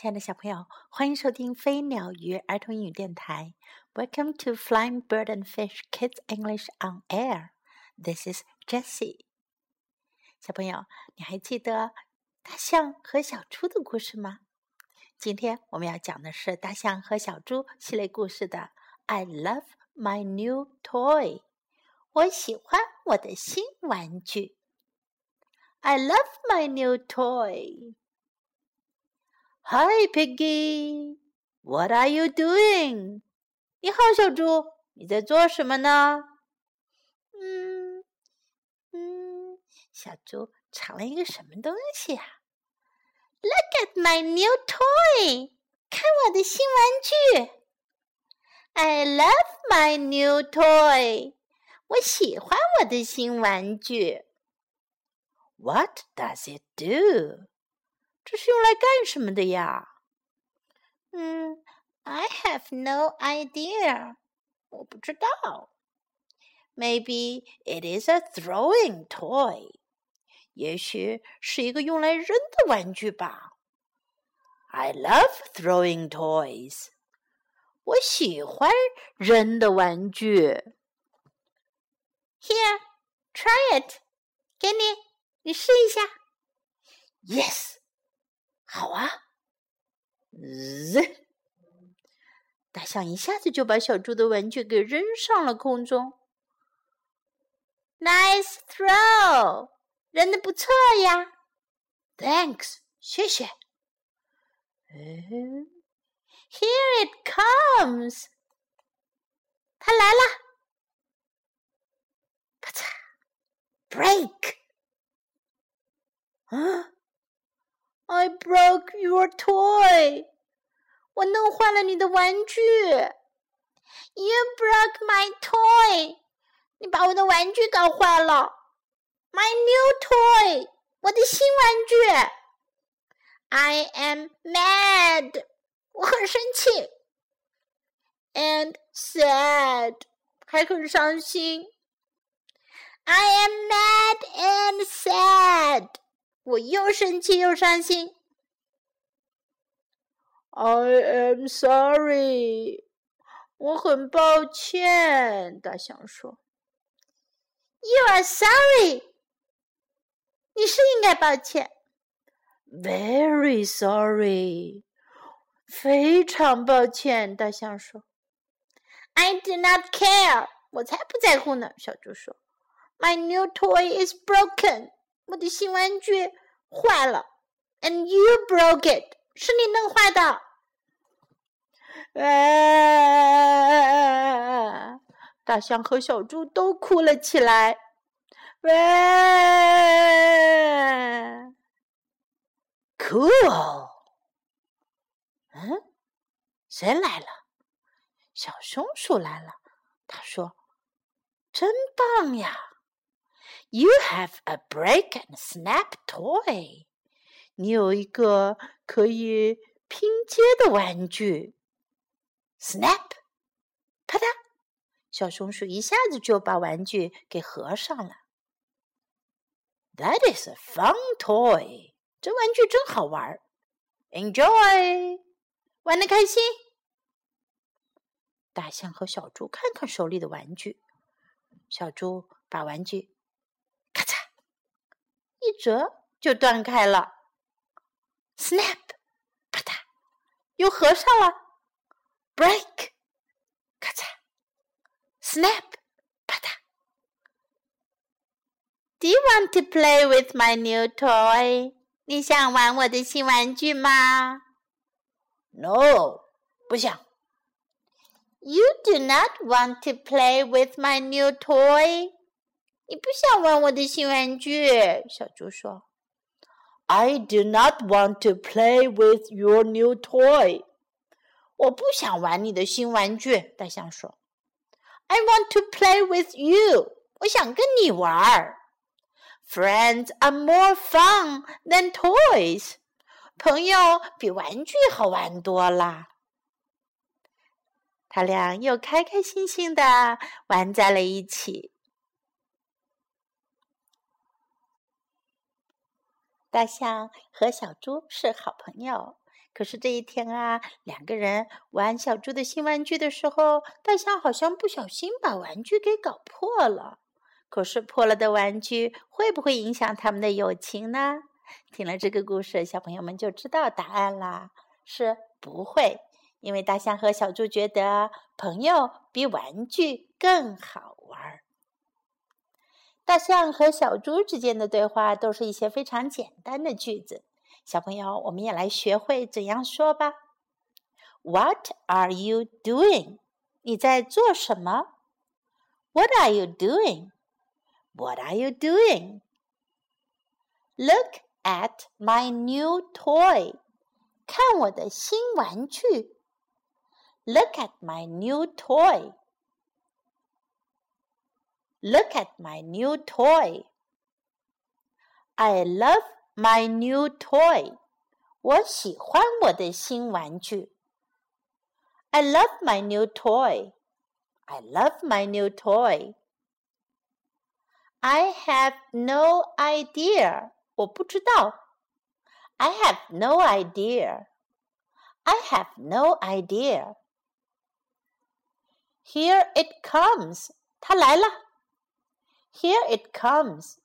亲爱的小朋友，欢迎收听飞鸟鱼儿童英语电台。Welcome to Flying Bird and Fish Kids English on Air. This is Jessie. 小朋友，你还记得大象和小猪的故事吗？今天我们要讲的是大象和小猪系列故事的 "I love my new toy." 我喜欢我的新玩具。I love my new toy. Hi, Piggy. What are you doing? 你好，小猪，你在做什么呢？嗯嗯，小猪藏了一个什么东西呀？Look at my new toy. 看我的新玩具。I love my new toy. 我喜欢我的新玩具。What does it do? 这是用来干什么的呀？嗯，I have no idea，我不知道。Maybe it is a throwing toy，也许是一个用来扔的玩具吧。I love throwing toys，我喜欢扔的玩具。Here，try it，给你，你试一下。Yes。 好啊！日，大象一下子就把小猪的玩具给扔上了空中。Nice throw，扔的不错呀！Thanks，谢谢。嗯，Here it comes，它来了！啪嚓，break，啊！I broke your toy. 我弄坏了你的玩具。You broke my toy. 你把我的玩具搞坏了。My new toy. 我的新玩具。I am mad. 我很生气。And sad. 还很伤心。I am mad and sad. 我又生气又伤心。I am sorry，我很抱歉。大象说：“You are sorry，你是应该抱歉。”Very sorry，非常抱歉。大象说：“I do not care，我才不在乎呢。”小猪说：“My new toy is broken。”我的新玩具坏了，and you broke it，是你弄坏的。啊！大象和小猪都哭了起来。喂，cool。嗯，谁来了？小松鼠来了。他说：“真棒呀！” You have a break and snap toy。你有一个可以拼接的玩具。Snap，啪嗒，小松鼠一下子就把玩具给合上了。That is a fun toy。这玩具真好玩。Enjoy，玩的开心。大象和小猪看看手里的玩具。小猪把玩具。一折就断开了，snap，啪嗒，又合上了，break，咔嚓，snap，啪嗒。Do you want to play with my new toy？你想玩我的新玩具吗？No，不想。You do not want to play with my new toy？ 你不想玩我的新玩具，小猪说。I do not want to play with your new toy。我不想玩你的新玩具，大象说。I want to play with you。我想跟你玩。Friends are more fun than toys。朋友比玩具好玩多啦。他俩又开开心心的玩在了一起。大象和小猪是好朋友，可是这一天啊，两个人玩小猪的新玩具的时候，大象好像不小心把玩具给搞破了。可是破了的玩具会不会影响他们的友情呢？听了这个故事，小朋友们就知道答案啦，是不会。因为大象和小猪觉得朋友比玩具更好。大象和小猪之间的对话都是一些非常简单的句子。小朋友，我们也来学会怎样说吧。What are you doing？你在做什么？What are you doing？What are you doing？Look at my new toy。看我的新玩具。Look at my new toy. Look at my new toy. I love my new toy. 我喜欢我的新玩具。I love my new toy. I love my new toy. I have no idea. 我不知道。I have no idea. I have no idea. Here it comes，它来了。 Here it comes.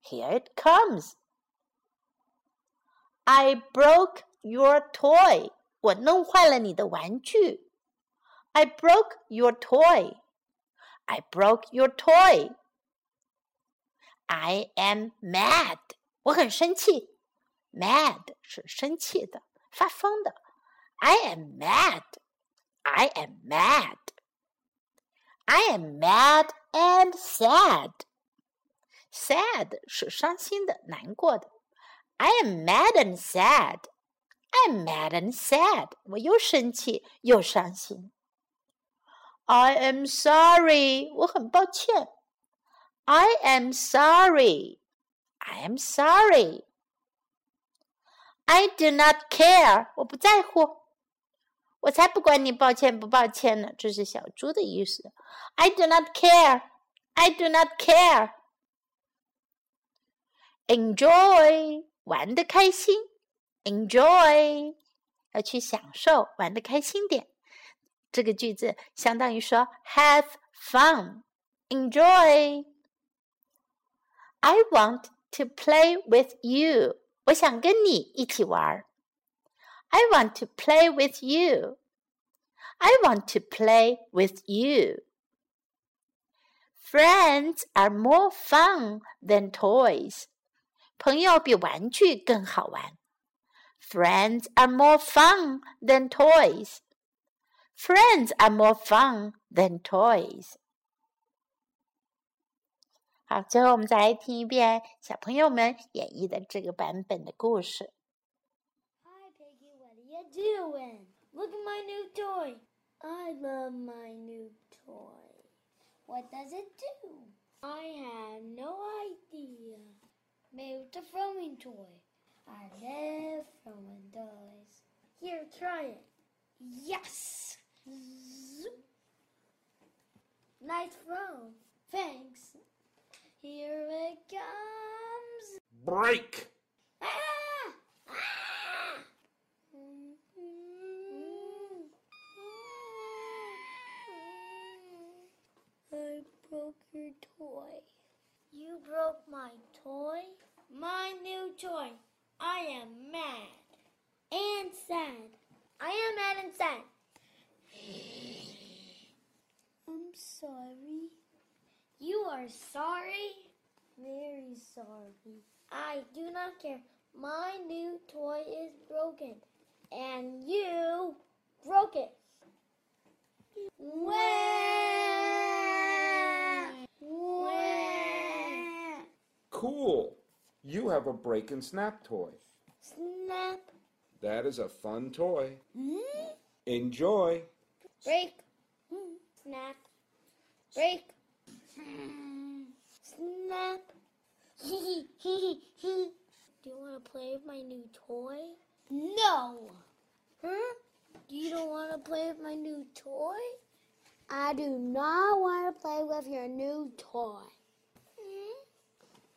Here it comes. I broke your toy. 我弄坏了你的玩具。I broke your toy. I broke your toy. I am mad. 我很生气。Mad 是生气的、发疯的。I am mad. I am mad. I am mad and sad. Sad 是伤心的、难过的。I am mad and sad. I'm mad and sad. 我又生气又伤心。I am sorry. 我很抱歉。I am sorry. I am sorry. I do not care. 我不在乎。 我才不管你抱歉不抱歉呢，这是小猪的意思。I do not care. I do not care. Enjoy，玩的开心。Enjoy，要去享受，玩的开心点。这个句子相当于说 have fun. Enjoy. I want to play with you. 我想跟你一起玩。I want to play with you. I want to play with you. Friends are more fun than toys. 朋友比玩具更好玩。Friends are more fun than toys. Friends are more fun than toys. 好，最后我们再来听一遍小朋友们演绎的这个版本的故事。 Doing? Look at my new toy. I love my new toy. What does it do? I have no idea. Maybe it's a throwing toy. I love throwing toys. Here, try it. Yes! Zoop. Nice throw. Thanks. Here it comes. Break! broke my toy? My new toy. I am mad and sad. I am mad and sad. I'm sorry. You are sorry? Very sorry. I do not care. My new toy is broken. And you broke it. Cool. You have a break and snap toy. Snap. That is a fun toy. Hmm? Enjoy. Break. Snap. Break. Snap. Do you want to play with my new toy? No. Huh? You don't want to play with my new toy? I do not want to play with your new toy.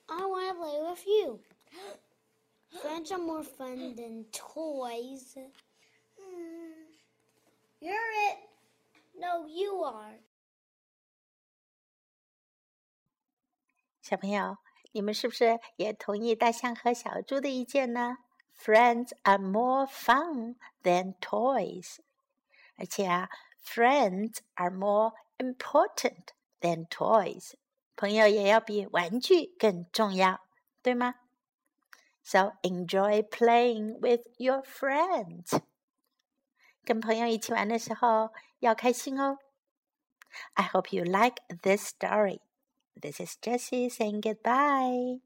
I want to play with you. Friends are more fun than toys. Hmm. You're it. No, you are. 小朋友，你们是不是也同意大象和小猪的意见呢？Friends are more fun than toys。而且啊，friends are more important than toys。朋友也要比玩具更重要，对吗 ？So enjoy playing with your friends。跟朋友一起玩的时候要开心哦。I hope you like this story. This is Jessie saying goodbye.